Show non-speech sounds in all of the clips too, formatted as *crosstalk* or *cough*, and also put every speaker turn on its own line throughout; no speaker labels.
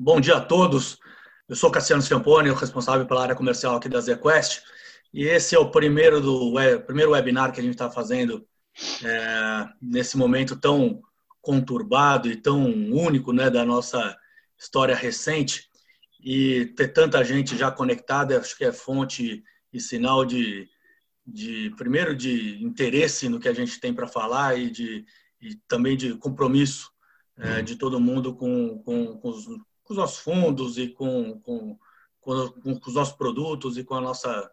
Bom dia a todos. Eu sou Cassiano Scampone, responsável pela área comercial aqui da ZQuest. E esse é o primeiro, do, primeiro webinar que a gente está fazendo é, nesse momento tão conturbado e tão único né, da nossa história recente. E ter tanta gente já conectada, acho que é fonte e sinal de, de primeiro, de interesse no que a gente tem para falar e, de, e também de compromisso é, de todo mundo com, com, com, os, com, os, nossos fundos e com, com, com, os nossos produtos e com a nossa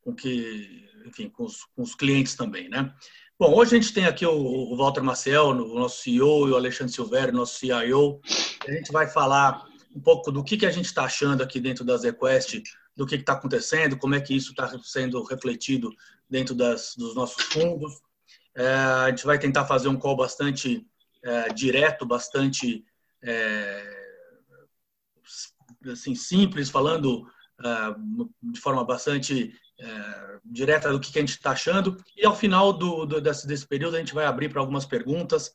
com que enfim com os, com os clientes também né? Bom hoje a gente tem aqui o, o Walter Maciel o nosso CEO e o Alexandre Silvério nosso CIO a gente vai falar um pouco do que que a gente está achando aqui dentro da ZQuest do que está acontecendo como é que isso está sendo refletido dentro das, dos nossos fundos. É, a gente vai tentar fazer um call bastante é, direto, bastante é, assim, simples, falando é, de forma bastante é, direta do que, que a gente está achando. E ao final do, do, desse, desse, período a gente vai abrir para algumas perguntas.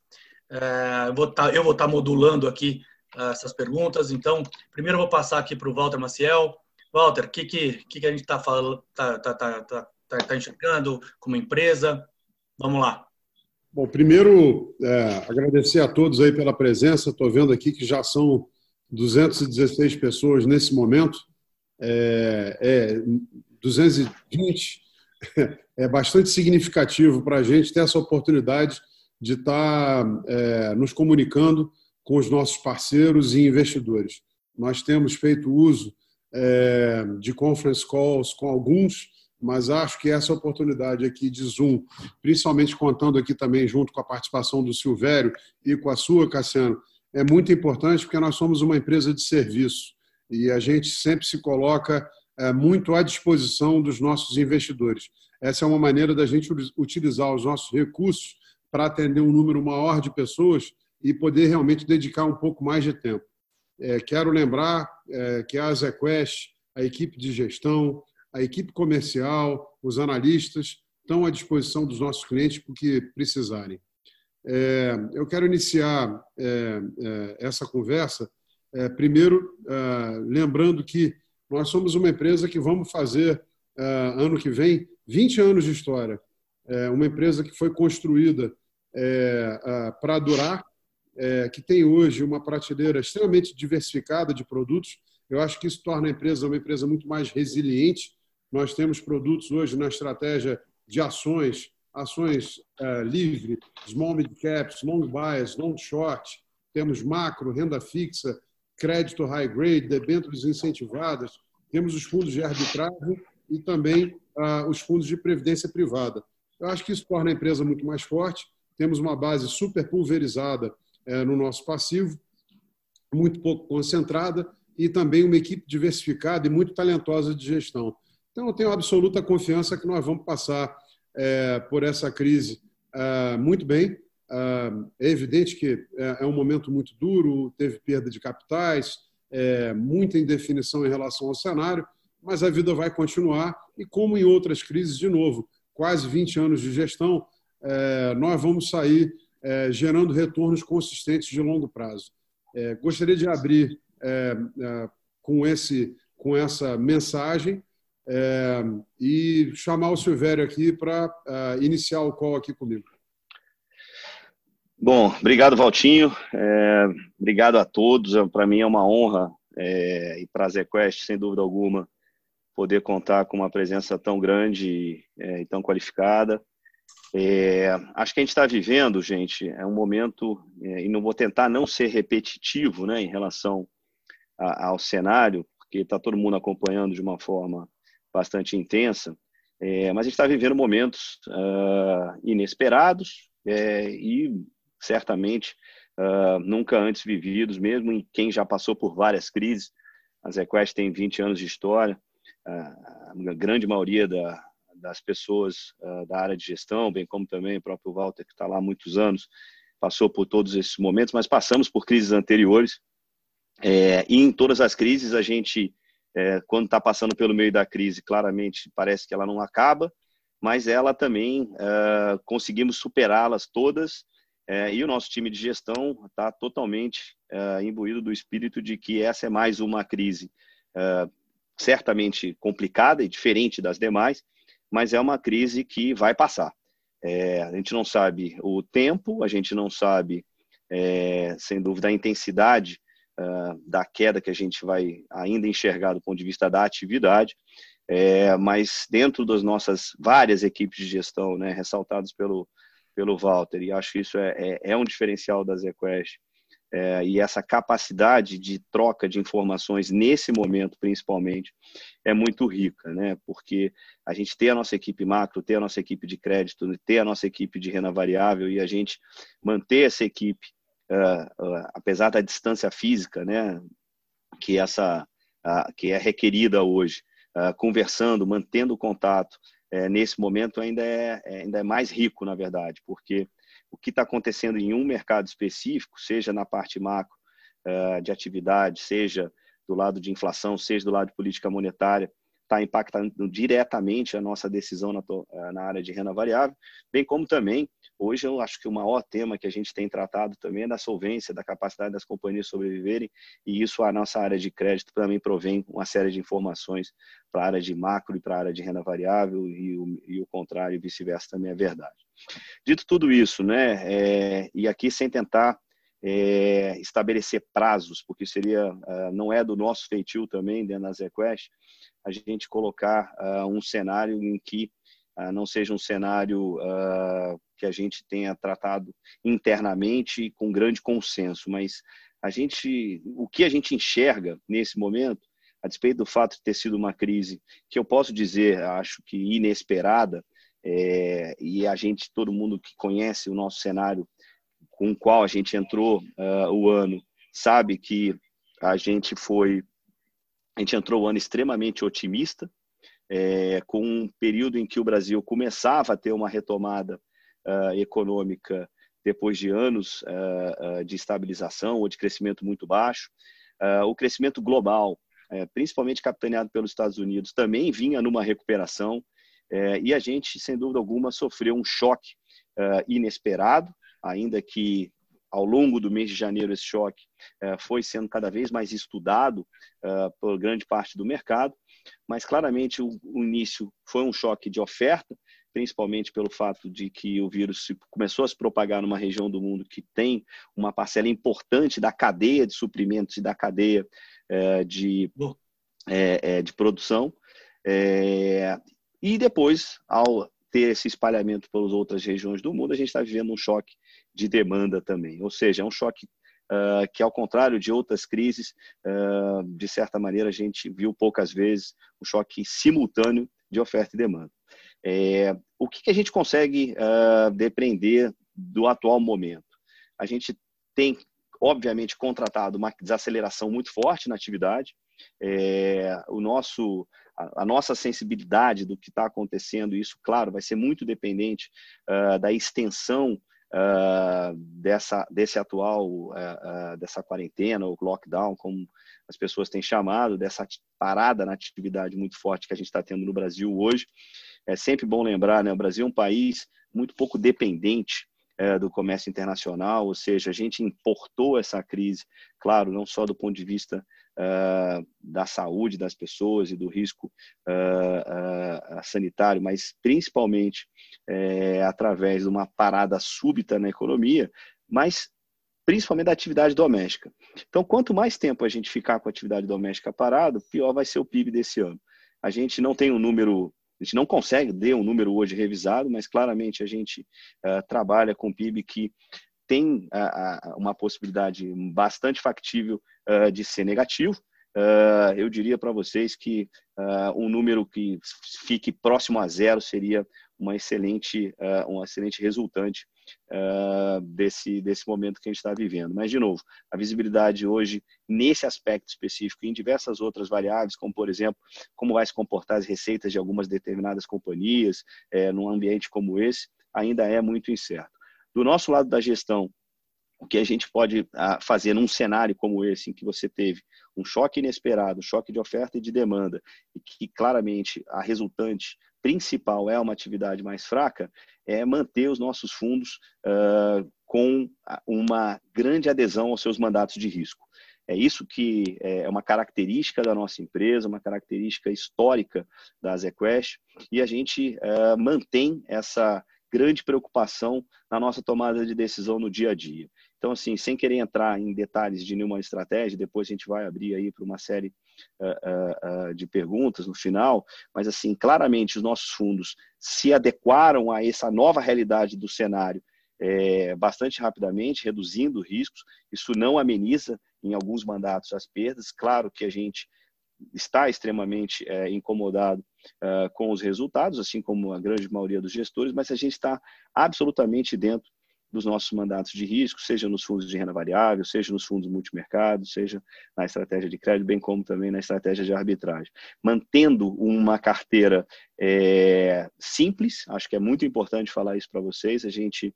Eu vou tá, estar tá modulando aqui essas perguntas. Então, primeiro eu vou passar aqui para o Walter Maciel. Walter, o que, que, que, a gente está falando, tá, tá, tá, tá, tá enxergando como empresa? Vamos lá.
Bom, primeiro, é, agradecer a todos aí pela presença. Estou vendo aqui que já são 216 pessoas nesse momento. É, é 220 *laughs* é bastante significativo para a gente ter essa oportunidade de estar tá, é, nos comunicando com os nossos parceiros e investidores. Nós temos feito uso é, de conference calls com alguns mas acho que essa oportunidade aqui de Zoom, principalmente contando aqui também junto com a participação do Silvério e com a sua, Cassiano, é muito importante porque nós somos uma empresa de serviço e a gente sempre se coloca é, muito à disposição dos nossos investidores. Essa é uma maneira da gente utilizar os nossos recursos para atender um número maior de pessoas e poder realmente dedicar um pouco mais de tempo. É, quero lembrar é, que a ZQuest, a equipe de gestão, a equipe comercial, os analistas estão à disposição dos nossos clientes para o que precisarem. É, eu quero iniciar é, é, essa conversa, é, primeiro, é, lembrando que nós somos uma empresa que vamos fazer, é, ano que vem, 20 anos de história. uma empresa que foi construída para durar, que tem hoje uma prateleira extremamente diversificada de produtos. Eu acho que isso torna a empresa uma empresa muito mais resiliente nós temos produtos hoje na estratégia de ações, ações uh, livre, small mid caps, long bias, long short, temos macro, renda fixa, crédito high grade, debêntures incentivadas, temos os fundos de arbitragem e também uh, os fundos de previdência privada. Eu acho que isso torna a empresa muito mais forte. Temos uma base super pulverizada uh, no nosso passivo, muito pouco concentrada e também uma equipe diversificada e muito talentosa de gestão. Então, eu tenho absoluta confiança que nós vamos passar é, por essa crise é, muito bem. É, é evidente que é, é, um momento muito duro, teve perda de capitais, é, muita indefinição em relação ao cenário, mas a vida vai continuar e, como em outras crises, de novo, quase 20 anos de gestão, é, nós vamos sair gerando retornos consistentes de longo prazo. gostaria de abrir com, esse, com essa mensagem é, e chamar o Silvério aqui para uh, iniciar o call aqui comigo.
Bom, obrigado, Valtinho. É, obrigado a todos. É, para mim é uma honra é, e prazer Quest, sem dúvida alguma, poder contar com uma presença tão grande é, e tão qualificada. É, acho que a gente está vivendo, gente, é um momento, é, e não vou tentar não ser repetitivo né, em relação a, ao cenário, porque está todo mundo acompanhando de uma forma bastante intensa, é, mas a gente está vivendo momentos uh, inesperados é, e certamente uh, nunca antes vividos, mesmo em quem já passou por várias crises. A ZQuest tem 20 anos de história, uh, a grande maioria da, das pessoas da área de gestão, bem como também o próprio Walter, que está lá há muitos anos, passou por todos esses momentos, mas passamos por crises anteriores. É, e em todas as crises a gente é, quando está passando pelo meio da crise, claramente parece que ela não acaba, mas ela também é, conseguimos superá-las todas É, e o nosso time de gestão está totalmente é, imbuído do espírito de que essa é mais uma crise é, certamente complicada e diferente das demais, mas é uma crise que vai passar. É, a gente não sabe o tempo, a gente não sabe, é, sem dúvida, a intensidade uh, da queda que a gente vai ainda enxergar do ponto de vista da atividade, é, mas dentro das nossas várias equipes de gestão, né, ressaltados pelo, pelo Walter, e acho que isso é, é, é um diferencial da ZQuest, é, e essa capacidade de troca de informações nesse momento, principalmente, é muito rica, né? Porque a gente tem a nossa equipe macro, tem a nossa equipe de crédito, tem a nossa equipe de renda variável e a gente manter essa equipe, apesar da distância física, né? Que essa que é requerida hoje, conversando, mantendo contato, nesse momento ainda é, é, ainda é mais rico, na verdade, porque o que está acontecendo em um mercado específico, seja na parte macro de atividade, seja do lado de inflação, seja do lado de política monetária, está impactando diretamente a nossa decisão na, eh, na, área de renda variável, bem como também, hoje eu acho que o maior tema que a gente tem tratado também é da solvência, da capacidade das companhias sobreviverem, e isso a nossa área de crédito também provém uma série de informações para a área de macro e para a área de renda variável, e o, e o contrário e vice-versa também é verdade. Dito tudo isso, né, é, e aqui sem tentar é, estabelecer prazos, porque seria uh, não é do nosso feitio também dentro da ZQuest, a gente colocar uh, um cenário em que uh, não seja um cenário que a gente tenha tratado internamente com grande consenso, mas a gente, o que a gente enxerga nesse momento, a despeito do fato de ter sido uma crise que eu posso dizer, acho que inesperada, é, e a gente, todo mundo que conhece o nosso cenário com o qual a gente entrou uh, o ano, sabe que a gente foi, a gente entrou o ano extremamente otimista, é, com um período em que o Brasil começava a ter uma retomada uh, econômica depois de anos uh, de estabilização ou de crescimento muito baixo. o crescimento global, principalmente capitaneado pelos Estados Unidos, também vinha numa recuperação. É, e a gente, sem dúvida alguma, sofreu um choque uh, inesperado, ainda que ao longo do mês de janeiro esse choque uh, foi sendo cada vez mais estudado uh, por grande parte do mercado, mas claramente o, início foi um choque de oferta, principalmente pelo fato de que o vírus começou a se propagar numa região do mundo que tem uma parcela importante da cadeia de suprimentos e da cadeia de, de produção. E depois, ao ter esse espalhamento pelas outras regiões do mundo, a gente está vivendo um choque de demanda também. Ou seja, é um choque uh, que, ao contrário de outras crises, uh, de certa maneira, a gente viu poucas vezes um choque simultâneo de oferta e demanda. É, o que, que, a gente consegue uh, depender do atual momento? A gente tem, obviamente, contratado uma desaceleração muito forte na atividade. É, o nosso a, nossa sensibilidade do que está acontecendo, isso, claro, vai ser muito dependente uh, da extensão uh, dessa, desse atual, uh, dessa quarentena ou lockdown, como as pessoas têm chamado, dessa parada na atividade muito forte que a gente está tendo no Brasil hoje. É sempre bom lembrar, né, o Brasil é um país muito pouco dependente é, do comércio internacional, ou seja, a gente importou essa crise, claro, não só do ponto de vista uh, da saúde das pessoas e do risco uh, sanitário, mas principalmente eh, através de uma parada súbita na economia, mas principalmente da atividade doméstica. Então, quanto mais tempo a gente ficar com a atividade doméstica parado, pior vai ser o PIB desse ano. A gente não tem um número a gente não consegue ter um número hoje revisado, mas claramente a gente uh, trabalha com PIB que tem uh, uma possibilidade bastante factível uh, de ser negativo. Uh, eu diria para vocês que um número que fique próximo a zero seria uma excelente, um excelente resultante desse, desse momento que a gente está vivendo. Mas, de novo, a visibilidade hoje, nesse aspecto específico, em diversas outras variáveis, como, por exemplo, como vai se comportar as receitas de algumas determinadas companhias num ambiente como esse, ainda é muito incerto. Do nosso lado da gestão, o que a gente pode ah, fazer num cenário como esse, em que você teve um choque inesperado, um choque de oferta e de demanda, e que claramente a resultante principal é uma atividade mais fraca, é manter os nossos fundos uh, com uma grande adesão aos seus mandatos de risco. É isso que é uma característica da nossa empresa, uma característica histórica da ZQuest, e a gente uh, mantém essa grande preocupação na nossa tomada de decisão no dia a dia. Então, assim, sem querer entrar em detalhes de nenhuma estratégia, depois a gente vai abrir aí para uma série uh, uh, de perguntas no final, mas, assim, claramente os nossos fundos se adequaram a essa nova realidade do cenário é, bastante rapidamente, reduzindo riscos. Isso não ameniza em alguns mandatos as perdas. Claro que a gente está extremamente é, incomodado uh, com os resultados, assim como a grande maioria dos gestores, mas a gente está absolutamente dentro dos nossos mandatos de risco, seja nos fundos de renda variável, seja nos fundos multimercado, seja na estratégia de crédito, bem como também na estratégia de arbitragem. Mantendo uma carteira é, simples, acho que é muito importante falar isso para vocês, a gente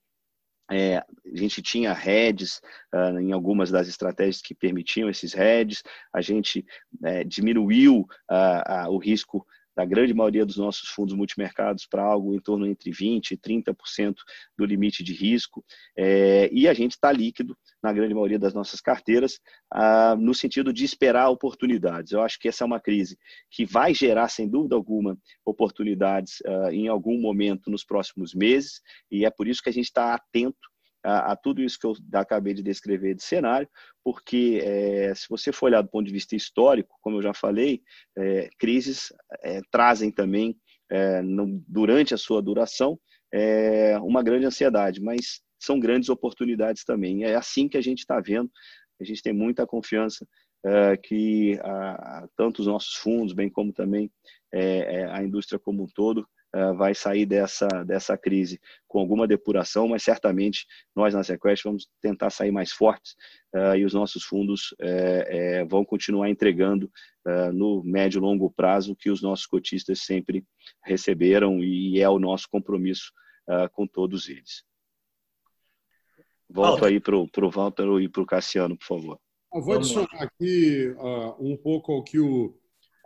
é, a gente tinha heads uh, em algumas das estratégias que permitiam esses heads, a gente é, diminuiu uh, uh, o risco da grande maioria dos nossos fundos multimercados para algo em torno entre 20% e 30% do limite de risco, é, e a gente está líquido na grande maioria das nossas carteiras, ah, no sentido de esperar oportunidades. Eu acho que essa é uma crise que vai gerar, sem dúvida alguma, oportunidades ah, em algum momento nos próximos meses, e é por isso que a gente está atento a, a, tudo isso que eu acabei de descrever de cenário, porque é, se você for olhar do ponto de vista histórico, como eu já falei, é, crises é, trazem também, é, no, durante a sua duração, é, uma grande ansiedade, mas são grandes oportunidades também. É assim que a gente está vendo, a gente tem muita confiança é, que a, tanto os nossos fundos, bem como também a indústria como um todo, vai sair dessa, dessa crise com alguma depuração, mas certamente nós na Sequest vamos tentar sair mais fortes uh, e os nossos fundos uh, vão continuar entregando no médio e longo prazo que os nossos cotistas sempre receberam e é o nosso compromisso com todos eles. Volto aí para o Walter e para o Cassiano, por favor.
Eu vou adicionar aqui uh, um pouco ao que o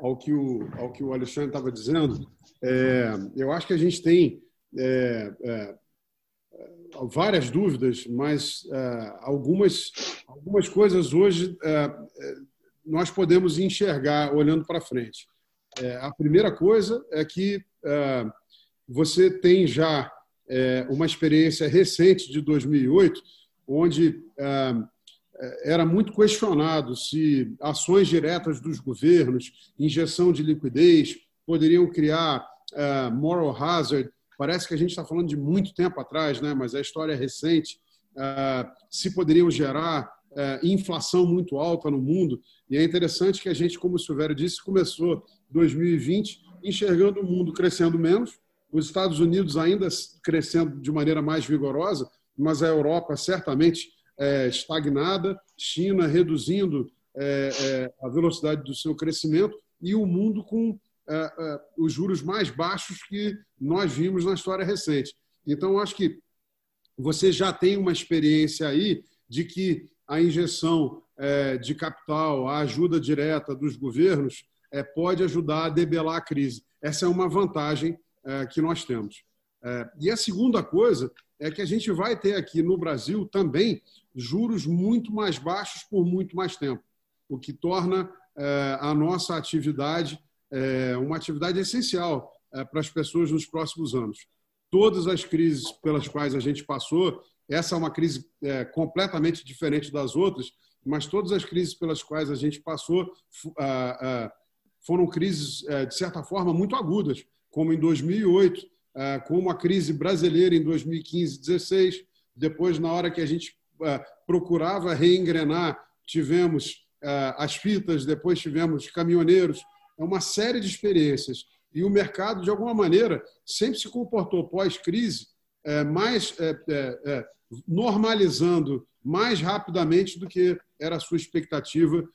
ao que o, ao que o Alexandre estava dizendo, é, eu acho que a gente tem é, é, várias dúvidas, mas é, algumas, algumas coisas hoje é, é, nós podemos enxergar olhando para frente. a primeira coisa é que você tem já uma experiência recente de 2008, onde era muito questionado se ações diretas dos governos, injeção de liquidez, poderiam criar uh, moral hazard. Parece que a gente está falando de muito tempo atrás, né? mas a história é recente. Uh, se poderiam gerar uh, inflação muito alta no mundo. E é interessante que a gente, como o Silvério disse, começou 2020 enxergando o mundo crescendo menos, os Estados Unidos ainda crescendo de maneira mais vigorosa, mas a Europa certamente é, estagnada, China reduzindo é, é, a velocidade do seu crescimento e o mundo com é, é, os juros mais baixos que nós vimos na história recente. Então, acho que você já tem uma experiência aí de que a injeção de capital, a ajuda direta dos governos pode ajudar a debelar a crise. Essa é uma vantagem que nós temos. E a segunda coisa é que a gente vai ter aqui no Brasil também juros muito mais baixos por muito mais tempo, o que torna é, a nossa atividade é, uma atividade essencial é, para as pessoas nos próximos anos. Todas as crises pelas quais a gente passou, essa é uma crise completamente diferente das outras, mas todas as crises pelas quais a gente passou foram crises, de certa forma, muito agudas, como em 2008, como a crise brasileira em 2015 2016, depois, na hora que a gente é, procurava reengrenar. Tivemos é, as fitas, depois tivemos caminhoneiros, é uma série de experiências. E o mercado, de alguma maneira, sempre se comportou pós-crise é, mais normalizando mais rapidamente do que era a sua expectativa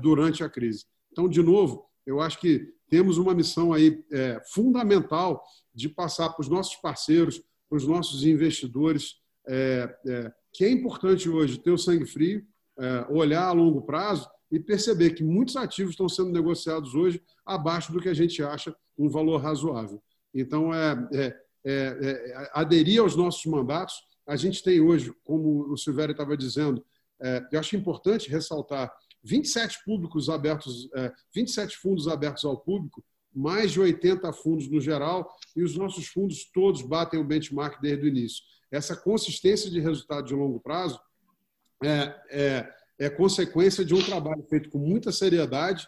durante a crise. Então, de novo, eu acho que temos uma missão aí fundamental de passar para os nossos parceiros, para os nossos investidores, é, é, que é importante hoje ter o sangue frio, é, olhar a longo prazo e perceber que muitos ativos estão sendo negociados hoje abaixo do que a gente acha um valor razoável. Então, é, é, é aderir aos nossos mandatos. A gente tem hoje, como o Silvério estava dizendo, eu acho importante ressaltar 27 públicos abertos, 27 fundos abertos ao público, mais de 80 fundos no geral, e os nossos fundos todos batem o benchmark desde o início. Essa consistência de resultado de longo prazo é, é, é consequência de um trabalho feito com muita seriedade,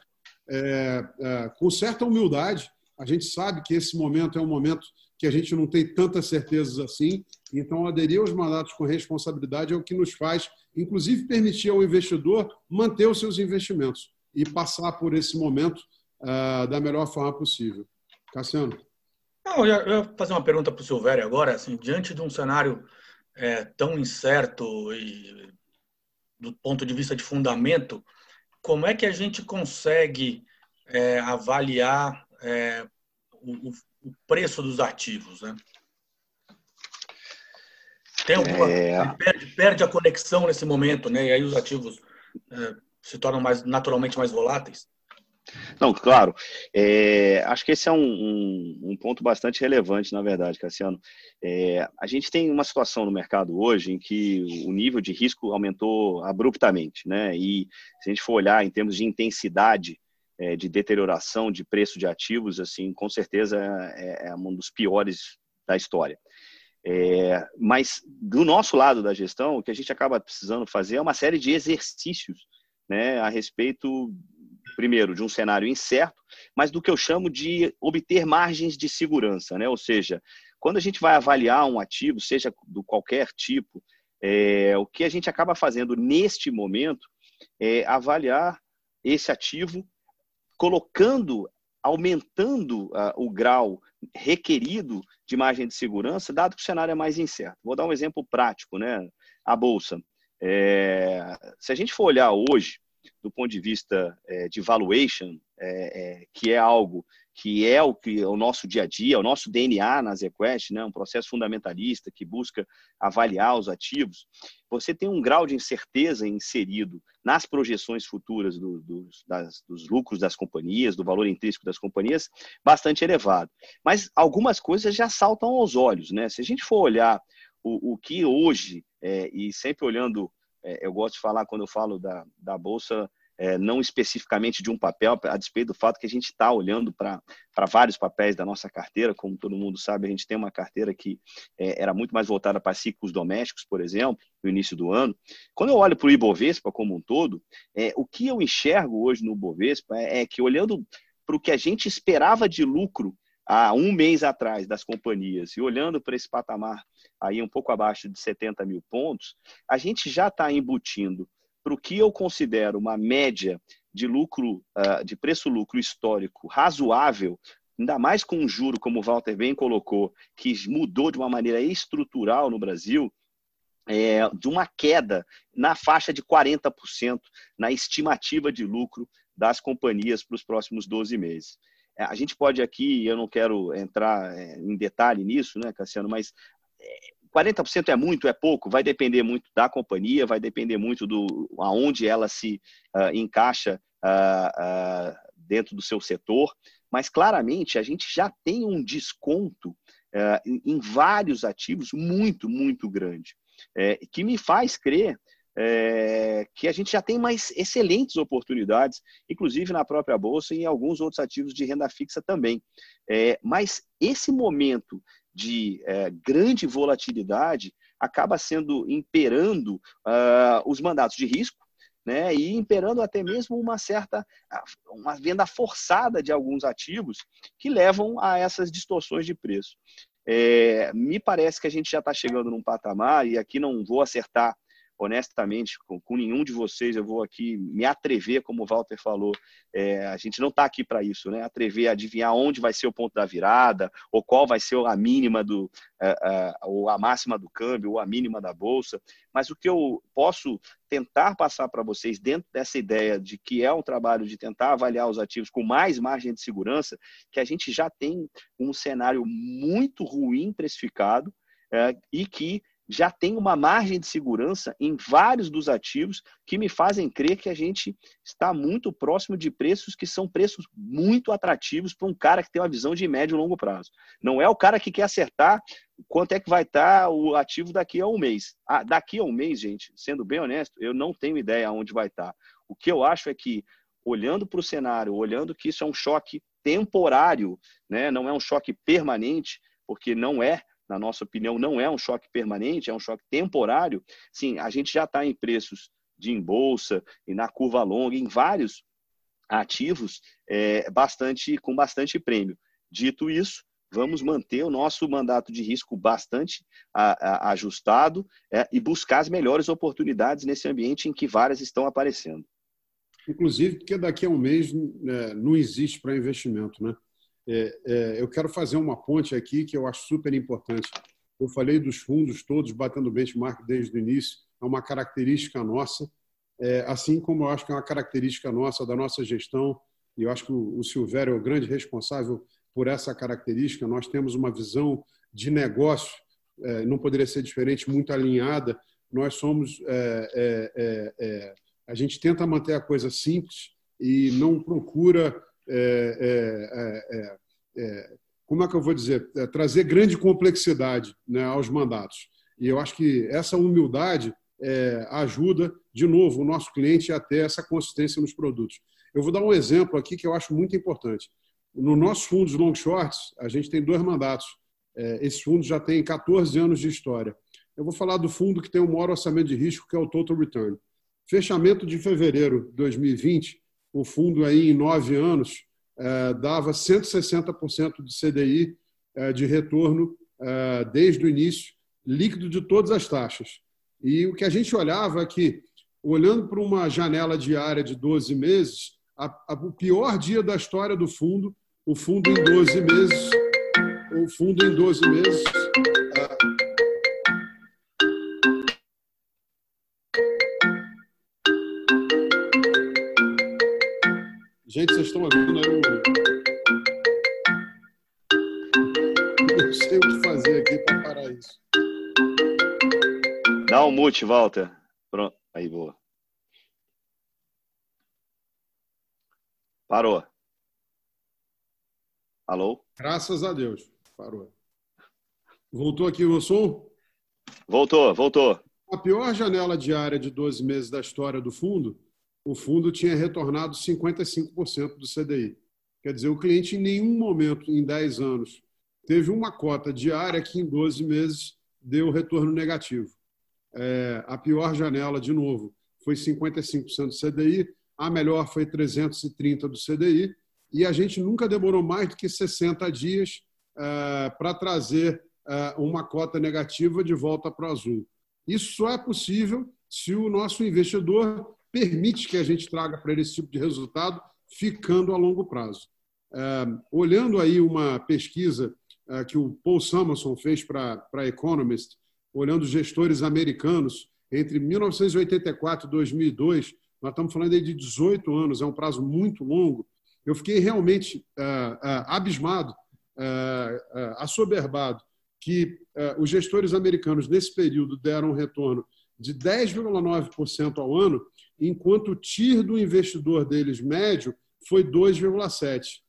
é, é, com certa humildade. A gente sabe que esse momento é um momento que a gente não tem tantas certezas assim, então aderir aos mandatos com responsabilidade é o que nos faz, inclusive, permitir ao investidor manter os seus investimentos e passar por esse momento uh, da melhor forma possível. Cassiano.
Não, eu ia fazer uma pergunta para o Silvério agora, assim, diante de um cenário é, tão incerto e do ponto de vista de fundamento, como é que a gente consegue é, avaliar é, o, o, preço dos ativos, né? Tem alguma, é... perde, perde, a conexão nesse momento, né? E aí os ativos é, se tornam mais naturalmente mais voláteis.
Não, claro. É, acho que esse é um, um, um, ponto bastante relevante, na verdade, Cassiano. É, a gente tem uma situação no mercado hoje em que o nível de risco aumentou abruptamente, né? E se a gente for olhar em termos de intensidade é, de deterioração de preço de ativos, assim, com certeza é, é um dos piores da história. É, mas do nosso lado da gestão, o que a gente acaba precisando fazer é uma série de exercícios né, a respeito primeiro, de um cenário incerto, mas do que eu chamo de obter margens de segurança, né? Ou seja, quando a gente vai avaliar um ativo, seja do qualquer tipo, é, o que a gente acaba fazendo neste momento é avaliar esse ativo, colocando, aumentando uh, o grau requerido de margem de segurança, dado que o cenário é mais incerto. Vou dar um exemplo prático, né? A bolsa. É, se a gente for olhar hoje, do ponto de vista é, de valuation, é, é, que é algo que é o que é o nosso dia a dia, o nosso DNA na ZQuest, né, um processo fundamentalista que busca avaliar os ativos, você tem um grau de incerteza inserido nas projeções futuras do, do, das, dos lucros das companhias, do valor intrínseco das companhias, bastante elevado. Mas algumas coisas já saltam aos olhos. Né? Se a gente for olhar o, o que hoje, é, e sempre olhando é, eu gosto de falar quando eu falo da, da Bolsa, é, não especificamente de um papel, a despeito do fato que a gente está olhando para vários papéis da nossa carteira, como todo mundo sabe, a gente tem uma carteira que é, era muito mais voltada para ciclos domésticos, por exemplo, no início do ano. Quando eu olho para o Ibovespa como um todo, é, o que eu enxergo hoje no Ibovespa é, é que, olhando para o que a gente esperava de lucro há um mês atrás das companhias e olhando para esse patamar aí um pouco abaixo de 70 mil pontos, a gente já está embutindo para o que eu considero uma média de lucro, uh, de preço-lucro histórico razoável, ainda mais com um juro, como o Walter bem colocou, que mudou de uma maneira estrutural no Brasil, é, de uma queda na faixa de 40% na estimativa de lucro das companhias para os próximos 12 meses. É, a gente pode aqui, eu não quero entrar é, em detalhe nisso, né, Cassiano, mas 40% é, muito, é pouco, vai depender muito da companhia, vai depender muito do aonde ela se uh, encaixa uh, uh, dentro do seu setor, mas claramente a gente já tem um desconto em, em, vários ativos muito, muito grande, é, que me faz crer é, que a gente já tem mais excelentes oportunidades, inclusive na própria Bolsa e em alguns outros ativos de renda fixa também. É, mas esse momento de é, grande volatilidade acaba sendo imperando uh, os mandatos de risco, né, e imperando até mesmo uma certa uma venda forçada de alguns ativos que levam a essas distorções de preço. É, me parece que a gente já está chegando num patamar, e aqui não vou acertar honestamente, com, com, nenhum de vocês eu vou aqui me atrever, como o Walter falou. É, a gente não está aqui para isso, né? Atrever a adivinhar onde vai ser o ponto da virada, ou qual vai ser a mínima do, é, é, ou a máxima do câmbio, ou a mínima da bolsa. Mas o que eu posso tentar passar para vocês dentro dessa ideia de que é um trabalho de tentar avaliar os ativos com mais margem de segurança, que a gente já tem um cenário muito ruim precificado é, e que já tem uma margem de segurança em vários dos ativos que me fazem crer que a gente está muito próximo de preços que são preços muito atrativos para um cara que tem uma visão de médio e longo prazo. Não é o cara que quer acertar quanto é que vai estar o ativo daqui a um mês. Ah, daqui a um mês, gente, sendo bem honesto, eu não tenho ideia aonde vai estar. O que eu acho é que, olhando para o cenário, olhando que isso é um choque temporário, né? não é um choque permanente, porque não é na nossa opinião, não é um choque permanente, é um choque temporário, sim, a gente já está em preços de em bolsa e na curva longa, em vários ativos, é, bastante com bastante prêmio. Dito isso, vamos manter o nosso mandato de risco bastante a, a, ajustado é, e buscar as melhores oportunidades nesse ambiente em que várias estão aparecendo.
Inclusive, porque daqui a um mês né, não existe para investimento, né? É, é, eu quero fazer uma ponte aqui que eu acho super importante. Eu falei dos fundos todos batendo benchmark desde o início, é uma característica nossa, é, assim como eu acho que é uma característica nossa, da nossa gestão, e eu acho que o, o Silvério é o grande responsável por essa característica. Nós temos uma visão de negócio, é, não poderia ser diferente, muito alinhada. Nós somos. É, a gente tenta manter a coisa simples e não procura é é, é, é, como é que eu vou dizer, é, trazer grande complexidade né, aos mandatos. E eu acho que essa humildade ajuda, de novo, o nosso cliente a ter essa consistência nos produtos. Eu vou dar um exemplo aqui que eu acho muito importante. No nosso fundo de long shorts, a gente tem dois mandatos. Esse fundo já tem 14 anos de história. Eu vou falar do fundo que tem o maior orçamento de risco, que é o Total Return. Fechamento de fevereiro de 2020, o fundo aí em nove anos é, dava 160% de CDI é, de retorno é, desde o início, líquido de todas as taxas. E o que a gente olhava é que, olhando para uma janela diária de 12 meses, a, a, o pior dia da história do fundo, o fundo em 12 meses, o fundo em 12 meses Gente, vocês estão ouvindo aí o. Não sei o que fazer aqui para parar isso.
Dá um mute, Walter. Pronto. Aí, boa. Parou. Alô?
Graças a Deus. Parou. Voltou aqui o som?
Voltou, voltou.
A pior janela diária de 12 meses da história do fundo o fundo tinha retornado 55% do CDI. Quer dizer, o cliente em nenhum momento, em 10 anos, teve uma cota diária que em 12 meses deu retorno negativo. É, a pior janela, de novo, foi 55% do CDI, a melhor foi 330% do CDI, e a gente nunca demorou mais do que 60 dias é, para trazer é, uma cota negativa de volta para o azul. Isso só é possível se o nosso investidor permite que a gente traga para ele esse tipo de resultado, ficando a longo prazo. É, olhando aí uma pesquisa é, que o Paul Samuelson fez para a Economist, olhando gestores americanos entre 1984 e 2002, nós estamos falando aí de 18 anos, é um prazo muito longo. Eu fiquei realmente é, abismado, assoberbado, que os gestores americanos nesse período deram um retorno de 10,9% ao ano, enquanto o TIR do investidor deles médio foi 2,7%.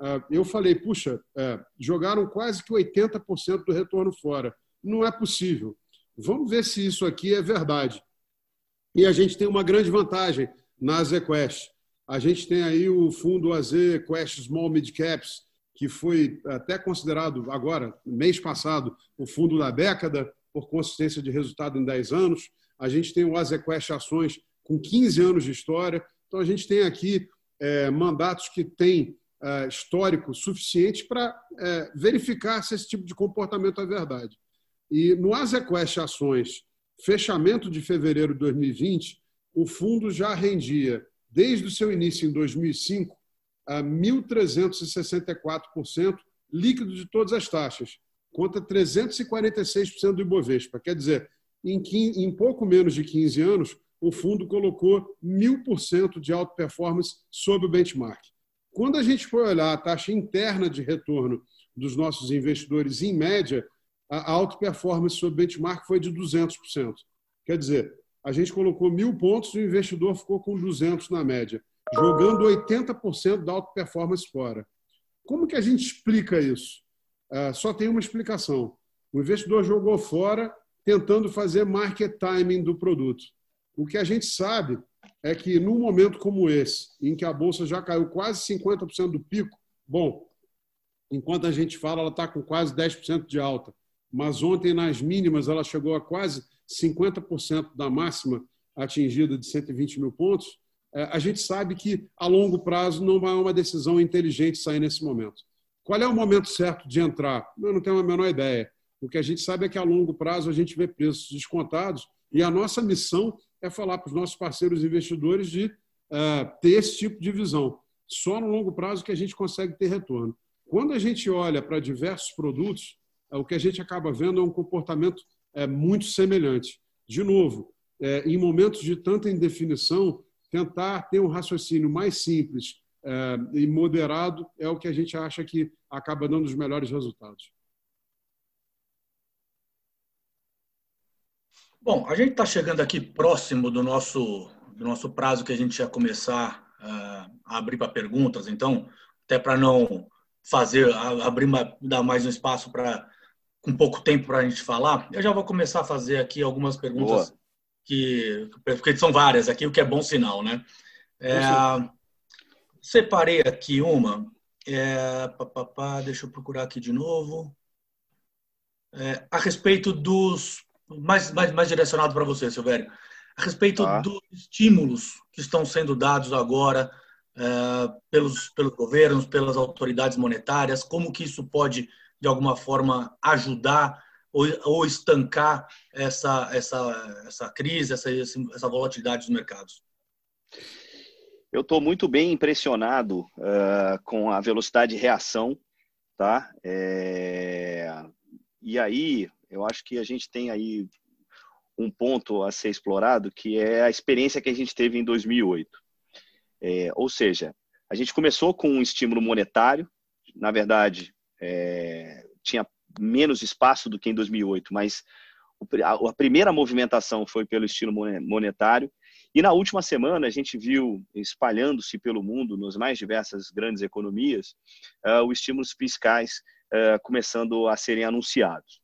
Ah, eu falei, puxa, é, jogaram quase que 80% do retorno fora. Não é possível. Vamos ver se isso aqui é verdade. E a gente tem uma grande vantagem na ZQuest. A gente tem aí o fundo AZ Quest Small Mid Caps, que foi até considerado agora, mês passado, o fundo da década, por consistência de resultado em 10 anos. A gente tem o AZQuest Ações, com 15 anos de história. Então, a gente tem aqui é, mandatos que têm é, histórico suficiente para é, verificar se esse tipo de comportamento é verdade. E no Azequest Ações, fechamento de fevereiro de 2020, o fundo já rendia, desde o seu início em 2005, a 1.364% líquido de todas as taxas, contra 346% do Ibovespa. Quer dizer, em, 15, em pouco menos de 15 anos, o fundo colocou mil por cento de alta performance sobre o benchmark. Quando a gente for olhar a taxa interna de retorno dos nossos investidores, em média, a alta performance sobre benchmark foi de 200%. Quer dizer, a gente colocou mil pontos e o investidor ficou com 200 na média, jogando 80% da alta performance fora. Como que a gente explica isso? Uh, só tem uma explicação. O investidor jogou fora tentando fazer market timing do produto. O que a gente sabe é que num momento como esse, em que a bolsa já caiu quase 50% do pico, bom, enquanto a gente fala, ela está com quase 10% de alta, mas ontem nas mínimas ela chegou a quase 50% da máxima atingida de 120 mil pontos. É, a gente sabe que a longo prazo não vai uma decisão inteligente sair nesse momento. Qual é o momento certo de entrar? Eu não tenho a menor ideia. O que a gente sabe é que a longo prazo a gente vê preços descontados e a nossa missão é falar para os nossos parceiros investidores de uh, ter esse tipo de visão. Só no longo prazo que a gente consegue ter retorno. Quando a gente olha para diversos produtos, uh, o que a gente acaba vendo é um comportamento uh, muito semelhante. De novo, em momentos de tanta indefinição, tentar ter um raciocínio mais simples e moderado é o que a gente acha que acaba dando os melhores resultados.
Bom, a gente está chegando aqui próximo do nosso, do nosso prazo que a gente ia começar uh, a abrir para perguntas, então, até para não fazer, abrir, dar mais um espaço para com pouco tempo para a gente falar, eu já vou começar a fazer aqui algumas perguntas Boa. que porque são várias aqui, o que é bom sinal, né? É, separei aqui uma, é, pá, pá, pá, deixa eu procurar aqui de novo, é, a respeito dos mais, mais, mais direcionado para você, Silvério, a respeito ah. dos estímulos que estão sendo dados agora é, pelos, pelos governos, pelas autoridades monetárias, como que isso pode, de alguma forma, ajudar ou, ou estancar essa, essa, essa crise, essa, essa volatilidade dos mercados?
Eu estou muito bem impressionado uh, com a velocidade de reação, tá? É... E aí, eu acho que a gente tem aí um ponto a ser explorado, que é a experiência que a gente teve em 2008. É, ou seja, a gente começou com um estímulo monetário, na verdade, é, tinha menos espaço do que em 2008, mas a primeira movimentação foi pelo estímulo monetário. E na última semana a gente viu espalhando-se pelo mundo, nas mais diversas grandes economias, uh, os estímulos fiscais uh, começando a serem anunciados.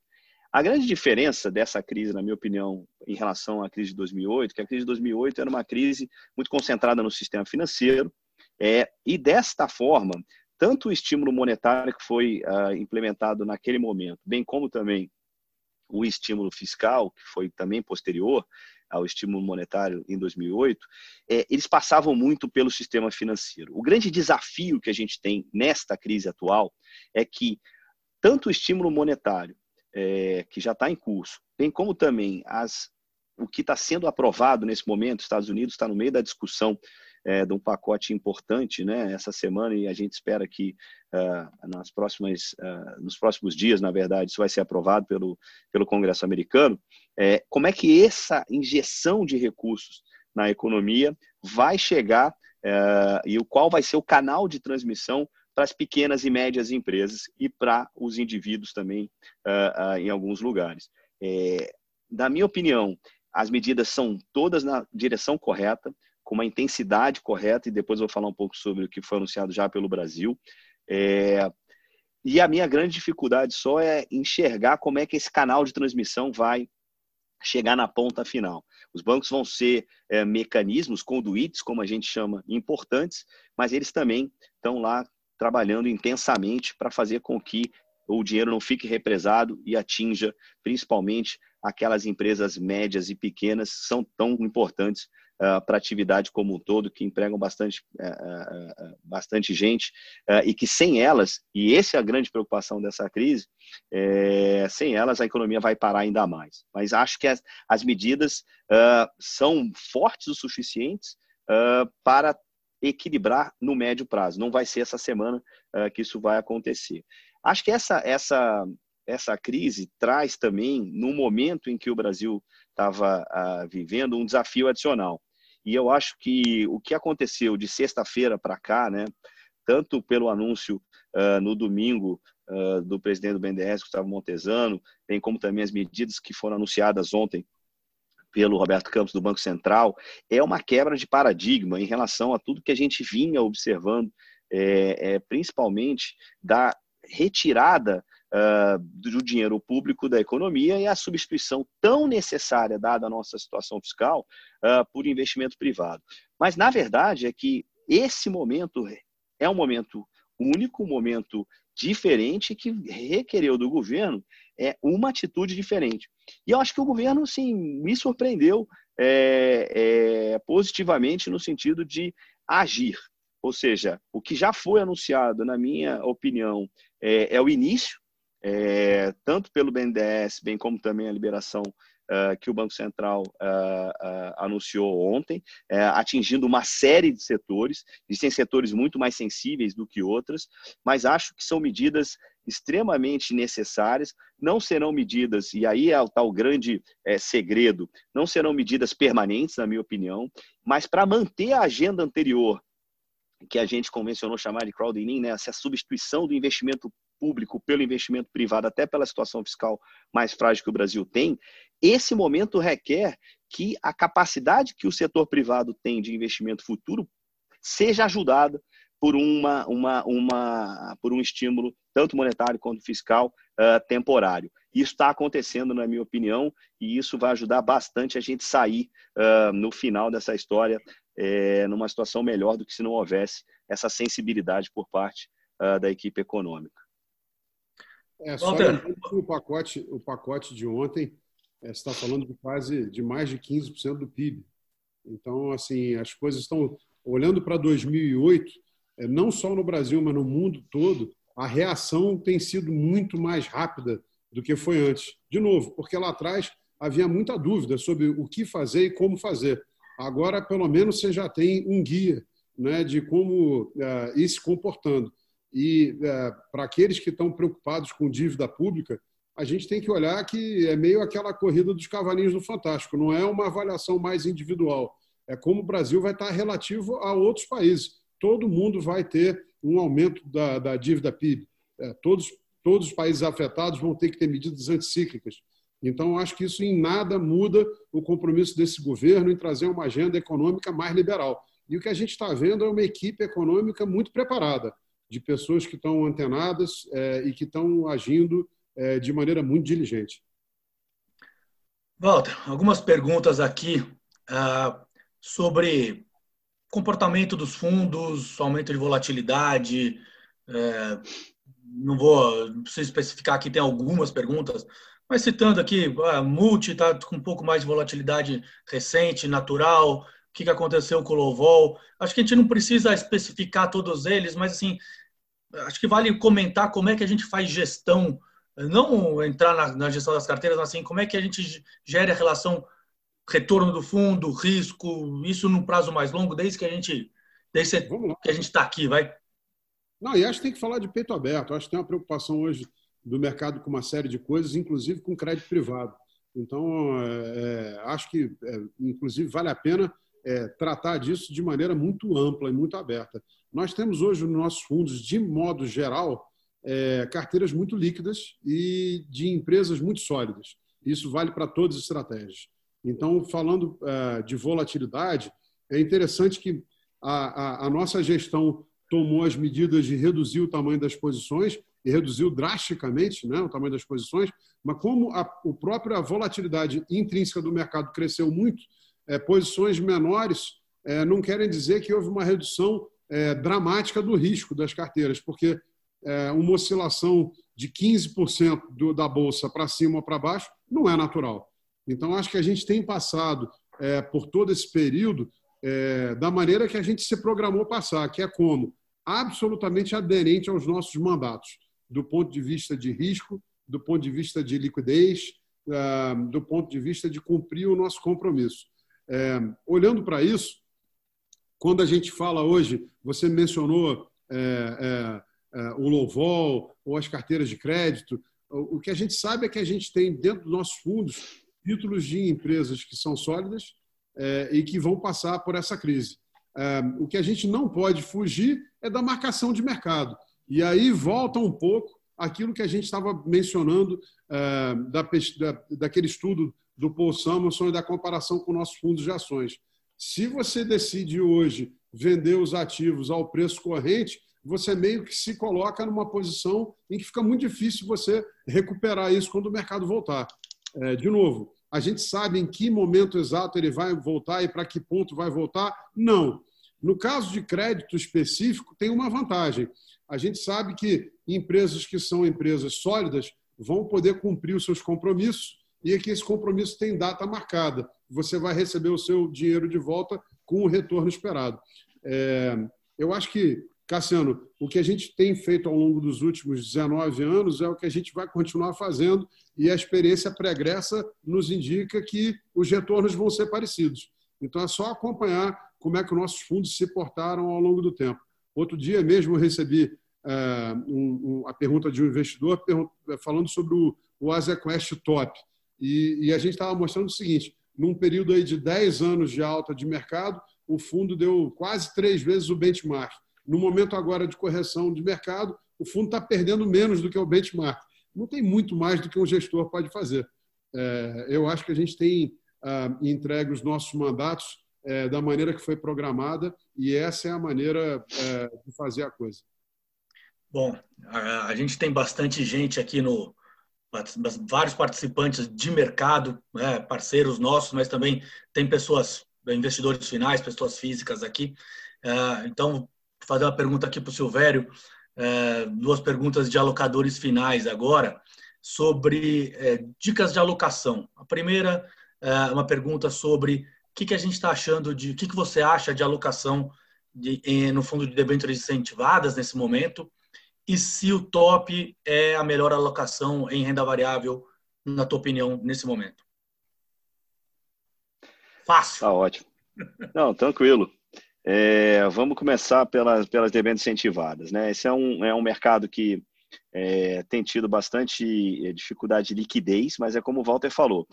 A grande diferença dessa crise, na minha opinião, em relação à crise de 2008, que a crise de 2008 era uma crise muito concentrada no sistema financeiro, é, e desta forma, tanto o estímulo monetário que foi uh, implementado naquele momento, bem como também o estímulo fiscal, que foi também posterior ao estímulo monetário em 2008, é, eles passavam muito pelo sistema financeiro. O grande desafio que a gente tem nesta crise atual é que tanto o estímulo monetário é, que já está em curso, bem como também as, o que está sendo aprovado nesse momento, os Estados Unidos está no meio da discussão é, de um pacote importante né, essa semana e a gente espera que uh, nas próximas, uh, nos próximos dias, na verdade, isso vai ser aprovado pelo, pelo Congresso americano. É, como é que essa injeção de recursos na economia vai chegar uh, e o qual vai ser o canal de transmissão para as pequenas e médias empresas e para os indivíduos também uh, uh, em alguns lugares. É, na minha opinião, as medidas são todas na direção correta, com uma intensidade correta, e depois vou falar um pouco sobre o que foi anunciado já pelo Brasil. É, e a minha grande dificuldade só é enxergar como é que esse canal de transmissão vai chegar na ponta final. Os bancos vão ser é, mecanismos, conduítes, como a gente chama, importantes, mas eles também estão lá trabalhando intensamente para fazer com que o dinheiro não fique represado e atinja principalmente aquelas empresas médias e pequenas que são tão importantes uh, para a atividade como um todo, que empregam bastante, uh, uh, bastante gente e que sem elas, e essa é a grande preocupação dessa crise, é, sem elas a economia vai parar ainda mais. Mas acho que as, as medidas são fortes o suficientes para equilibrar no médio prazo. Não vai ser essa semana uh, que isso vai acontecer. Acho que essa, essa, essa crise traz também, no momento em que o Brasil estava uh, ah, vivendo, um desafio adicional. E eu acho que o que aconteceu de sexta-feira para cá, né, tanto pelo anúncio uh, no domingo uh, do presidente do BNDES, Gustavo Montesano, bem como também as medidas que foram anunciadas ontem pelo Roberto Campos do Banco Central, é uma quebra de paradigma em relação a tudo que a gente vinha observando, é, é, principalmente da retirada uh, do dinheiro público da economia e a substituição tão necessária, dada a nossa situação fiscal, uh, por investimento privado. Mas, na verdade, é que esse momento é um momento único, um momento diferente que requereu do governo é uma atitude diferente. E eu acho que o governo, sim, me surpreendeu é, é, positivamente no sentido de agir. Ou seja, o que já foi anunciado, na minha opinião, é, é o início, é, tanto pelo BNDES, bem como também a liberação uh, que o Banco Central uh, anunciou ontem, atingindo uma série de setores, existem setores muito mais sensíveis do que outros, mas acho que são medidas extremamente necessárias, não serão medidas, e aí é o tal grande é, segredo, não serão medidas permanentes, na minha opinião, mas para manter a agenda anterior, que a gente convencionou chamar de crowding né, essa substituição do investimento público pelo investimento privado, até pela situação fiscal mais frágil que o Brasil tem, esse momento requer que a capacidade que o setor privado tem de investimento futuro seja ajudada por, uma, uma, uma, por um estímulo, tanto monetário quanto fiscal, uh, temporário. Isso está acontecendo, na minha opinião, e isso vai ajudar bastante a gente sair uh, no final dessa história é, numa situação melhor do que se não houvesse essa sensibilidade por parte uh, da equipe econômica.
É, só o pacote, o pacote de ontem é, está falando de quase de mais de 15% do PIB. Então, assim, as coisas estão olhando para 2008, é, não só no Brasil, mas no mundo todo, a reação tem sido muito mais rápida do que foi antes. De novo, porque lá atrás havia muita dúvida sobre o que fazer e como fazer. Agora, pelo menos, você já tem um guia né, de como uh, ir se comportando. E uh, para aqueles que estão preocupados com dívida pública, a gente tem que olhar que é meio aquela corrida dos cavalinhos do Fantástico, não é uma avaliação mais individual. É como o Brasil vai estar relativo a outros países. Todo mundo vai ter um aumento da, da dívida PIB. É, todos, todos os países afetados vão ter que ter medidas anticíclicas. Então, acho que isso em nada muda o compromisso desse governo em trazer uma agenda econômica mais liberal. E o que a gente está vendo é uma equipe econômica muito preparada, de pessoas que estão antenadas é, e que estão agindo é, de maneira muito diligente.
Walter, algumas perguntas aqui uh, sobre comportamento dos fundos, aumento de volatilidade. É, não vou, não preciso especificar aqui, tem algumas perguntas, mas citando aqui, a Multi está com um pouco mais de volatilidade recente, natural, o que aconteceu com o Lovol. Acho que a gente não precisa especificar todos eles, mas assim, acho que vale comentar como é que a gente faz gestão, não entrar na, na gestão das carteiras, mas assim, como é que a gente gera a relação retorno do fundo, risco, isso num prazo mais longo, desde que a gente desde que a gente está aqui, vai?
Não, e acho que tem que falar de peito aberto. Acho que tem uma preocupação hoje do mercado com uma série de coisas, inclusive com crédito privado. Então, é, é, acho que, é, inclusive, vale a pena é, tratar disso de maneira muito ampla e muito aberta. Nós temos hoje nos nossos fundos, de modo geral, é, carteiras muito líquidas e de empresas muito sólidas. Isso vale para todas as estratégias. Então, falando é, de volatilidade, é interessante que a, a, a nossa gestão tomou as medidas de reduzir o tamanho das posições e reduziu drasticamente né, o tamanho das posições, mas como a, a volatilidade intrínseca do mercado cresceu muito, é, posições menores é, não querem dizer que houve uma redução é, dramática do risco das carteiras, porque é, uma oscilação de 15% do, da bolsa para cima ou para baixo não é natural. Então, acho que a gente tem passado é, por todo esse período é, da maneira que a gente se programou passar, que é como? Absolutamente aderente aos nossos mandatos do ponto de vista de risco, do ponto de vista de liquidez, do ponto de vista de cumprir o nosso compromisso. É, olhando para isso, quando a gente fala hoje, você mencionou é, é, é, o Lovol ou as carteiras de crédito, o que a gente sabe é que a gente tem dentro dos nossos fundos títulos de empresas que são sólidas é, e que vão passar por essa crise. É, o que a gente não pode fugir é da marcação de mercado. E aí volta um pouco aquilo que a gente estava mencionando da, daquele estudo do Paul Samuelson e da comparação com nossos fundos de ações. Se você decide hoje vender os ativos ao preço corrente, você meio que se coloca numa posição em que fica muito difícil você recuperar isso quando o mercado voltar. É, de novo, a gente sabe em que momento exato ele vai voltar e para que ponto vai voltar? Não. No caso de crédito específico, tem uma vantagem. A gente sabe que empresas que são empresas sólidas vão poder cumprir os seus compromissos e que esse compromisso tem data marcada. Você vai receber o seu dinheiro de volta com o retorno esperado. É, eu acho que, Cassiano, o que a gente tem feito ao longo dos últimos 19 anos é o que a gente vai continuar fazendo e a experiência pregressa nos indica que os retornos vão ser parecidos. Então, é só acompanhar como é que os nossos fundos se portaram ao longo do tempo. Outro dia mesmo recebi é, um, um, a pergunta de um investidor falando sobre o, o AsiaQuest Top. E, e a gente estava mostrando o seguinte, num período aí de 10 anos de alta de mercado, o fundo deu quase três vezes o benchmark. No momento agora de correção de mercado, o fundo está perdendo menos do que o benchmark. Não tem muito mais do que um gestor pode fazer. É, eu acho que a gente tem ah, entregue os nossos mandatos é, da maneira que foi programada e essa é a maneira é, de fazer a coisa.
Bom, a, a, gente tem bastante gente aqui no vários participantes de mercado, né, parceiros nossos, mas também tem pessoas investidores finais, pessoas físicas aqui. É, então, fazer uma pergunta aqui para o Silvério, é, duas perguntas de alocadores finais agora sobre é, dicas de alocação. A primeira uma pergunta sobre que, que a gente está achando de. O que, que você acha de alocação de, no fundo de debêntures incentivadas nesse momento? E se o top é a melhor alocação em renda variável, na tua opinião, nesse momento?
Fácil. Tá ótimo. Não, tranquilo. É, vamos começar pelas, pelas debêntures incentivadas. Né? Esse é um, é um mercado que é, tem tido bastante dificuldade de liquidez, mas é como o Walter falou,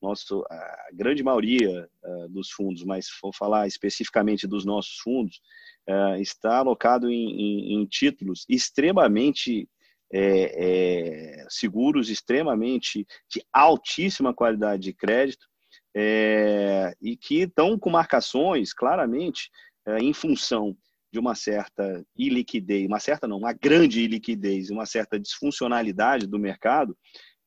nosso, a grande maioria uh, dos fundos, mas for falar especificamente dos nossos fundos, uh, está alocado em, em, em títulos extremamente é, é, seguros, extremamente de altíssima qualidade de crédito é, e que estão com marcações claramente é, em função de uma certa iliquidez, uma certa não, uma grande iliquidez, uma certa disfuncionalidade do mercado,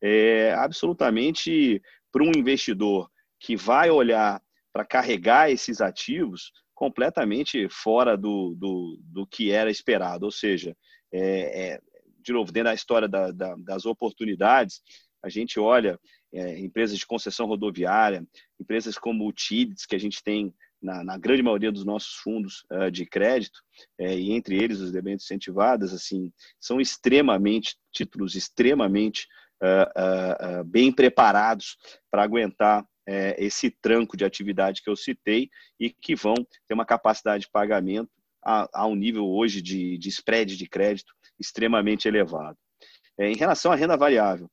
é absolutamente para um investidor que vai olhar para carregar esses ativos completamente fora do, do, do que era esperado. Ou seja, é, é, de novo, dentro da história da, da, das oportunidades, a gente olha é, empresas de concessão rodoviária, empresas como o TIDS, que a gente tem na, na grande maioria dos nossos fundos uh, de crédito, é, e entre eles os debêntures incentivadas, assim, são extremamente, títulos extremamente uh, uh, bem preparados para aguentar esse tranco de atividade que eu citei e que vão ter uma capacidade de pagamento a, a um nível hoje de, de spread de crédito extremamente elevado. em relação à renda variável,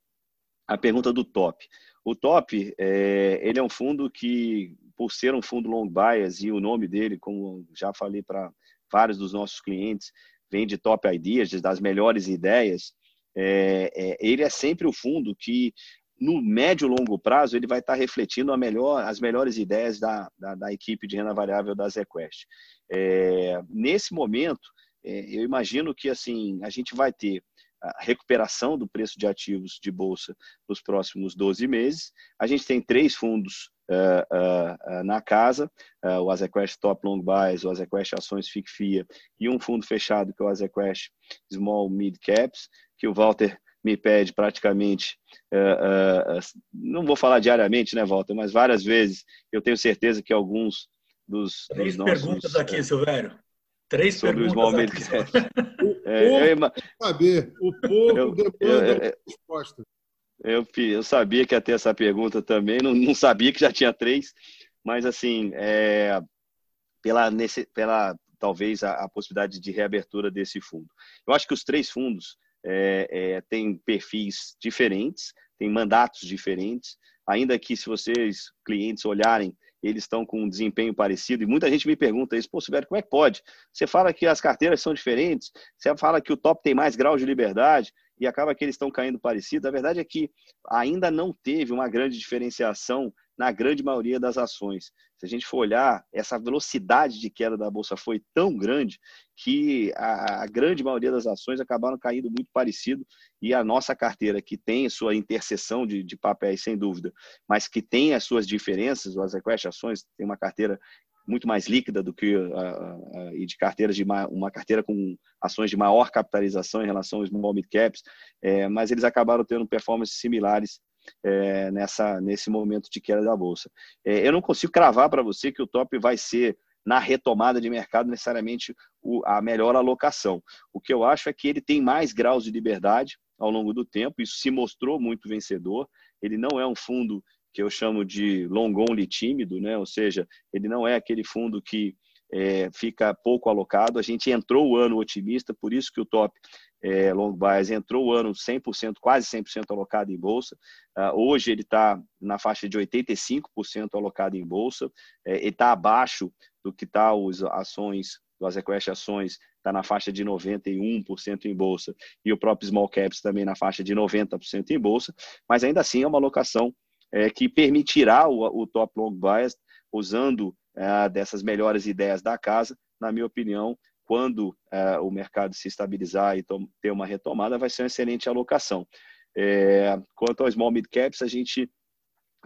a pergunta do top. O top, é, ele é um fundo que, por ser um fundo long bias e o nome dele, como já falei para vários dos nossos clientes, vem de top ideas, das melhores ideias, é, é, ele é sempre o fundo que, no médio e longo prazo, ele vai estar refletindo melhor, as melhores ideias da, da, da, equipe de renda variável da ZQuest. É, nesse momento, é, eu imagino que assim a gente vai ter a recuperação do preço de ativos de bolsa nos próximos 12 meses. A gente tem três fundos uh, uh, uh, na casa, o Azequest Top Long Buys, o Azequest Ações FICFIA e um fundo fechado que é o Azequest Small Mid Caps que o Walter me pede praticamente, uh, uh, não vou falar diariamente, né, Walter, mas várias vezes. Eu tenho certeza que alguns dos,
Três
dos
nossos... perguntas aqui, Silvério. Três
sobre
perguntas *laughs*
o é, povo eu, saber. O povo eu, demanda eu, resposta.
Eu, eu sabia que ia ter essa pergunta também, não, não sabia que já tinha três, mas assim, é, pela, nesse, pela talvez a, a possibilidade de reabertura desse fundo. Eu acho que os três fundos é, é, tem perfis diferentes, tem mandatos diferentes, ainda que se vocês, clientes, olharem, eles estão com um desempenho parecido, e muita gente me pergunta isso, pô, Silvério, como é que pode? Você fala que as carteiras são diferentes, você fala que o top tem mais grau de liberdade, e acaba que eles estão caindo parecido. A verdade é que ainda não teve uma grande diferenciação na grande maioria das ações. Se a gente for olhar, essa velocidade de queda da bolsa foi tão grande que a, grande maioria das ações acabaram caindo muito parecido e a nossa carteira, que tem sua interseção de, de papéis, sem dúvida, mas que tem as suas diferenças, as Equest ações tem uma carteira muito mais líquida do que a, e de carteiras de uma, uma, carteira com ações de maior capitalização em relação aos small mid caps, é, mas eles acabaram tendo performances similares é, nessa nesse momento de queda da bolsa. É, eu não consigo cravar para você que o top vai ser na retomada de mercado necessariamente o, a melhor alocação. O que eu acho é que ele tem mais graus de liberdade ao longo do tempo. Isso se mostrou muito vencedor. Ele não é um fundo que eu chamo de long only tímido, né? ou seja, ele não é aquele fundo que é, fica pouco alocado. A gente entrou o ano otimista, por isso que o top é, long bias entrou o ano 100%, quase 100% alocado em bolsa. Uh, hoje ele está na faixa de 85% alocado em bolsa. É, ele está abaixo do que está as ações, as Equest ações, está na faixa de 91% em bolsa. E o próprio Small Caps também na faixa de 90% em bolsa. Mas ainda assim é uma alocação é, que permitirá o, o top long bias usando é, dessas melhores ideias da casa, na minha opinião, quando é, o mercado se estabilizar e ter uma retomada, vai ser uma excelente alocação. É, quanto ao small mid caps, a gente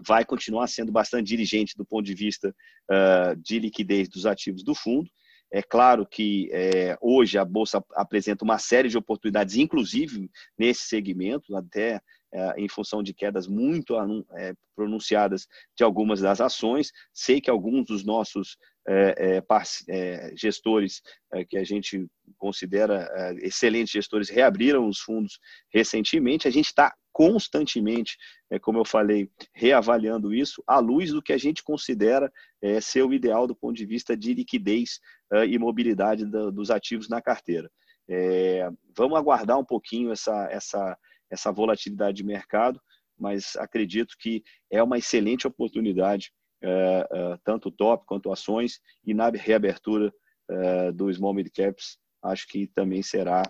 vai continuar sendo bastante dirigente do ponto de vista uh, de liquidez dos ativos do fundo. É claro que é, hoje a Bolsa apresenta uma série de oportunidades, inclusive nesse segmento, até é, em função de quedas muito é, pronunciadas de algumas das ações. Sei que alguns dos nossos é, gestores que a gente considera excelentes gestores reabriram os fundos recentemente. A gente está constantemente, como eu falei, reavaliando isso à luz do que a gente considera ser o ideal do ponto de vista de liquidez e mobilidade dos ativos na carteira. vamos aguardar um pouquinho essa, essa essa volatilidade de mercado, mas acredito que é uma excelente oportunidade, é, é, tanto top quanto ações, e na reabertura é, do Small Mid Caps, acho que também será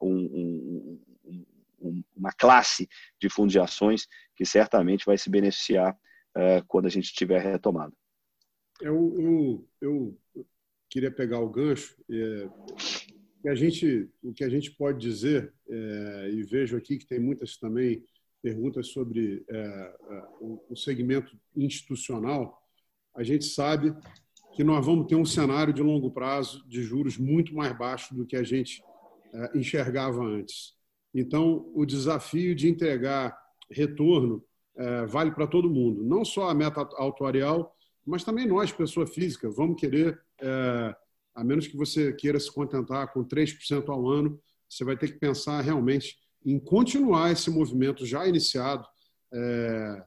um, um, um, uma classe de fundos de ações que certamente vai se beneficiar quando a gente tiver retomado.
Eu, eu, eu, queria pegar o gancho que a gente, o que a gente pode dizer, é, e vejo aqui que tem muitas também perguntas sobre é, é, o, o segmento institucional, a gente sabe que nós vamos ter um cenário de longo prazo de juros muito mais baixo do que a gente é, enxergava antes. Então, o desafio de entregar retorno é, vale para todo mundo, não só a meta autuarial, mas também nós, pessoa física, vamos querer é, a menos que você queira se contentar com 3% ao ano, você vai ter que pensar realmente em continuar esse movimento já iniciado é,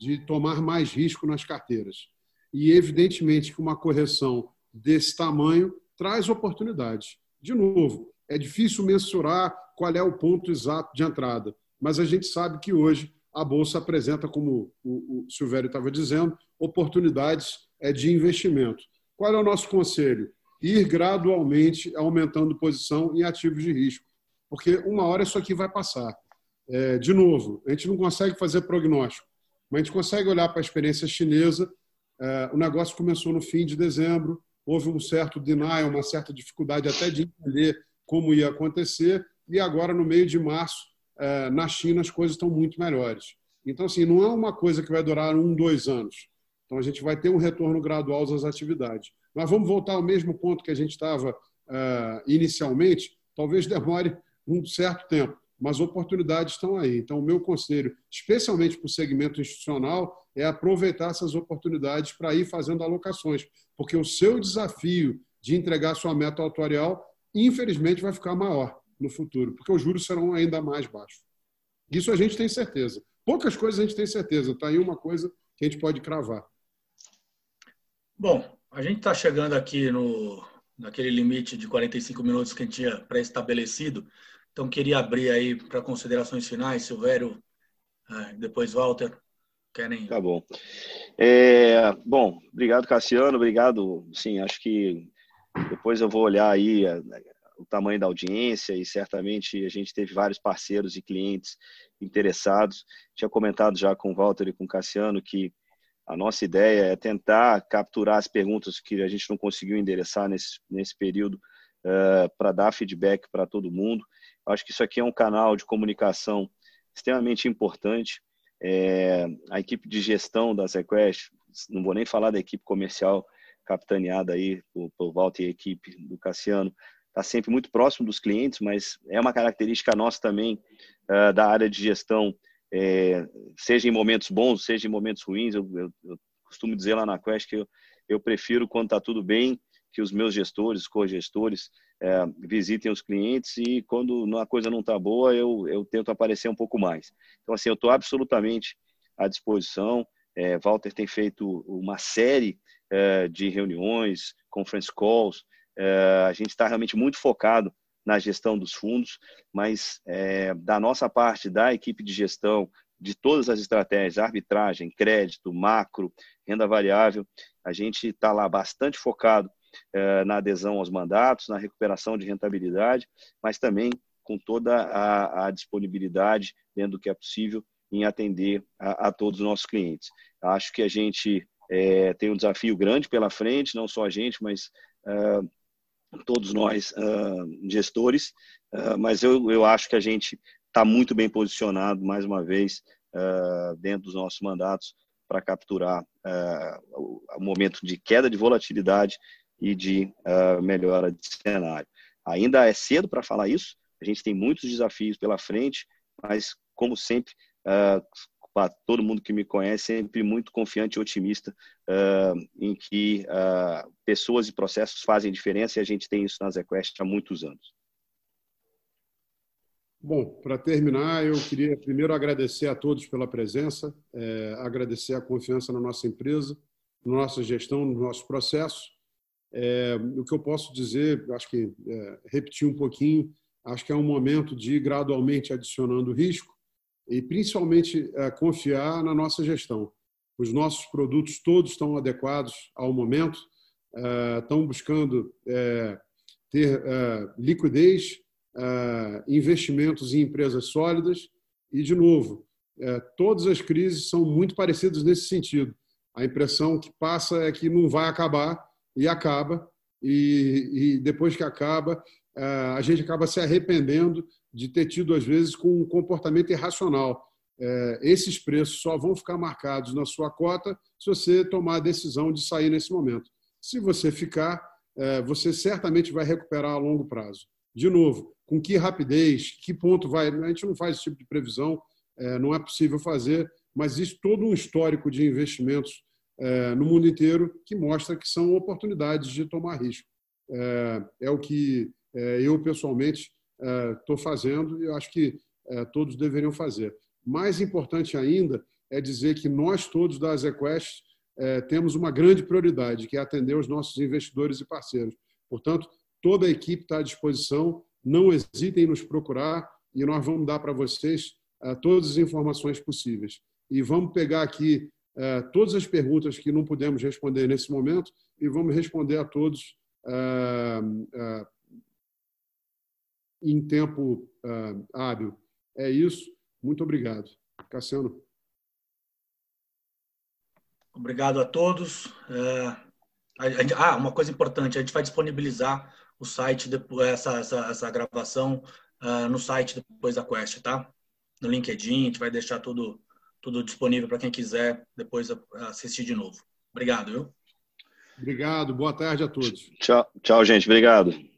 de tomar mais risco nas carteiras. E, evidentemente, que uma correção desse tamanho traz oportunidades. De novo, é difícil mensurar qual é o ponto exato de entrada, mas a gente sabe que hoje a Bolsa apresenta, como o Silvério estava dizendo, oportunidades é, de investimento. Qual é o nosso conselho? ir gradualmente aumentando posição em ativos de risco, porque uma hora isso aqui vai passar. É, de novo, a gente não consegue fazer prognóstico, mas a gente consegue olhar para a experiência chinesa. É, o negócio começou no fim de dezembro, houve um certo denial, uma certa dificuldade até de entender como ia acontecer, e agora, no meio de março, na China, as coisas estão muito melhores. Então, assim, não é uma coisa que vai durar um, dois anos. Então, a gente vai ter um retorno gradual às atividades. Mas vamos voltar ao mesmo ponto que a gente estava uh, inicialmente. Talvez demore um certo tempo, mas oportunidades estão aí. Então, o meu conselho, especialmente para o segmento institucional, é aproveitar essas oportunidades para ir fazendo alocações, porque o seu desafio de entregar sua meta atuarial, infelizmente, vai ficar maior no futuro, porque os juros serão ainda mais baixos. Isso a gente tem certeza. Poucas coisas a gente tem certeza. Está aí uma coisa que a gente pode cravar.
Bom, a gente está chegando aqui no naquele limite de 45 minutos que a gente tinha pré-estabelecido. Então, queria abrir aí para considerações finais, Silvério, é, depois Walter. Querem?
Tá bom. É, bom, obrigado, Cassiano. Obrigado. Sim, acho que depois eu vou olhar aí o tamanho da audiência e certamente a gente teve vários parceiros e clientes interessados. Tinha comentado já com o Walter e com o Cassiano que a nossa ideia é tentar capturar as perguntas que a gente não conseguiu endereçar nesse, nesse período uh, para dar feedback para todo mundo. Acho que isso aqui é um canal de comunicação extremamente importante. É, a equipe de gestão da ZQuest, não vou nem falar da equipe comercial capitaneada aí por, por Walter e a equipe do Cassiano, está sempre muito próximo dos clientes, mas é uma característica nossa também uh, da área de gestão é, seja em momentos bons, seja em momentos ruins. Eu, eu, eu costumo dizer lá na Quest que eu, eu prefiro quando está tudo bem que os meus gestores, co-gestores, é, visitem os clientes e quando a coisa não está boa, eu, eu tento aparecer um pouco mais. Então, assim, eu estou absolutamente à disposição. É, Walter tem feito uma série é, de reuniões, conference calls. É, a gente está realmente muito focado na gestão dos fundos, mas é, da nossa parte, da equipe de gestão, de todas as estratégias, arbitragem, crédito, macro, renda variável, a gente está lá bastante focado é, na adesão aos mandatos, na recuperação de rentabilidade, mas também com toda a, a disponibilidade, dentro do que é possível, em atender a, a todos os nossos clientes. Acho que a gente é, tem um desafio grande pela frente, não só a gente, mas é, todos nós uh, gestores, uh, mas eu, eu acho que a gente está muito bem posicionado, mais uma vez, uh, dentro dos nossos mandatos, para capturar o, o, momento de queda de volatilidade e de melhora de cenário. Ainda é cedo para falar isso, a gente tem muitos desafios pela frente, mas, como sempre, para todo mundo que me conhece, sempre muito confiante e otimista uh, em que uh, pessoas e processos fazem diferença e a gente tem isso na ZQuest há muitos anos.
Bom, para terminar, eu queria primeiro agradecer a todos pela presença, é, agradecer a confiança na nossa empresa, na nossa gestão, nos nossos processos. É, o que eu posso dizer, acho que é, repetir um pouquinho, acho que é um momento de ir gradualmente adicionando risco, e principalmente é, confiar na nossa gestão. Os nossos produtos todos estão adequados ao momento, é, estão buscando é, ter liquidez, investimentos em empresas sólidas e, de novo, todas as crises são muito parecidas nesse sentido. A impressão que passa é que não vai acabar e acaba, e depois que acaba, a gente acaba se arrependendo de ter tido, às vezes, com um comportamento irracional. É, esses preços só vão ficar marcados na sua cota se você tomar a decisão de sair nesse momento. Se você ficar, é, você certamente vai recuperar a longo prazo. De novo, com que rapidez, que ponto vai. A gente não faz esse tipo de previsão, é, não é possível fazer, mas existe todo um histórico de investimentos no mundo inteiro que mostra que são oportunidades de tomar risco. É, o que eu, pessoalmente, estou fazendo e acho que todos deveriam fazer. Mais importante ainda é dizer que nós todos da Azequest temos uma grande prioridade, que é atender os nossos investidores e parceiros. Portanto, toda a equipe está à disposição, não hesitem em nos procurar e nós vamos dar para vocês todas as informações possíveis. E vamos pegar aqui todas as perguntas que não pudemos responder nesse momento e vamos responder a todos em tempo uh, hábil. É isso. Muito obrigado. Cassiano.
Obrigado a todos. É, ah, uma coisa importante, a gente vai disponibilizar o site, depois, essa, essa, essa gravação uh, no site depois da Quest, tá? No LinkedIn, a gente vai deixar tudo, tudo disponível para quem quiser depois assistir de novo. Obrigado, viu?
Obrigado, boa tarde a todos.
Tchau, tchau gente. Obrigado.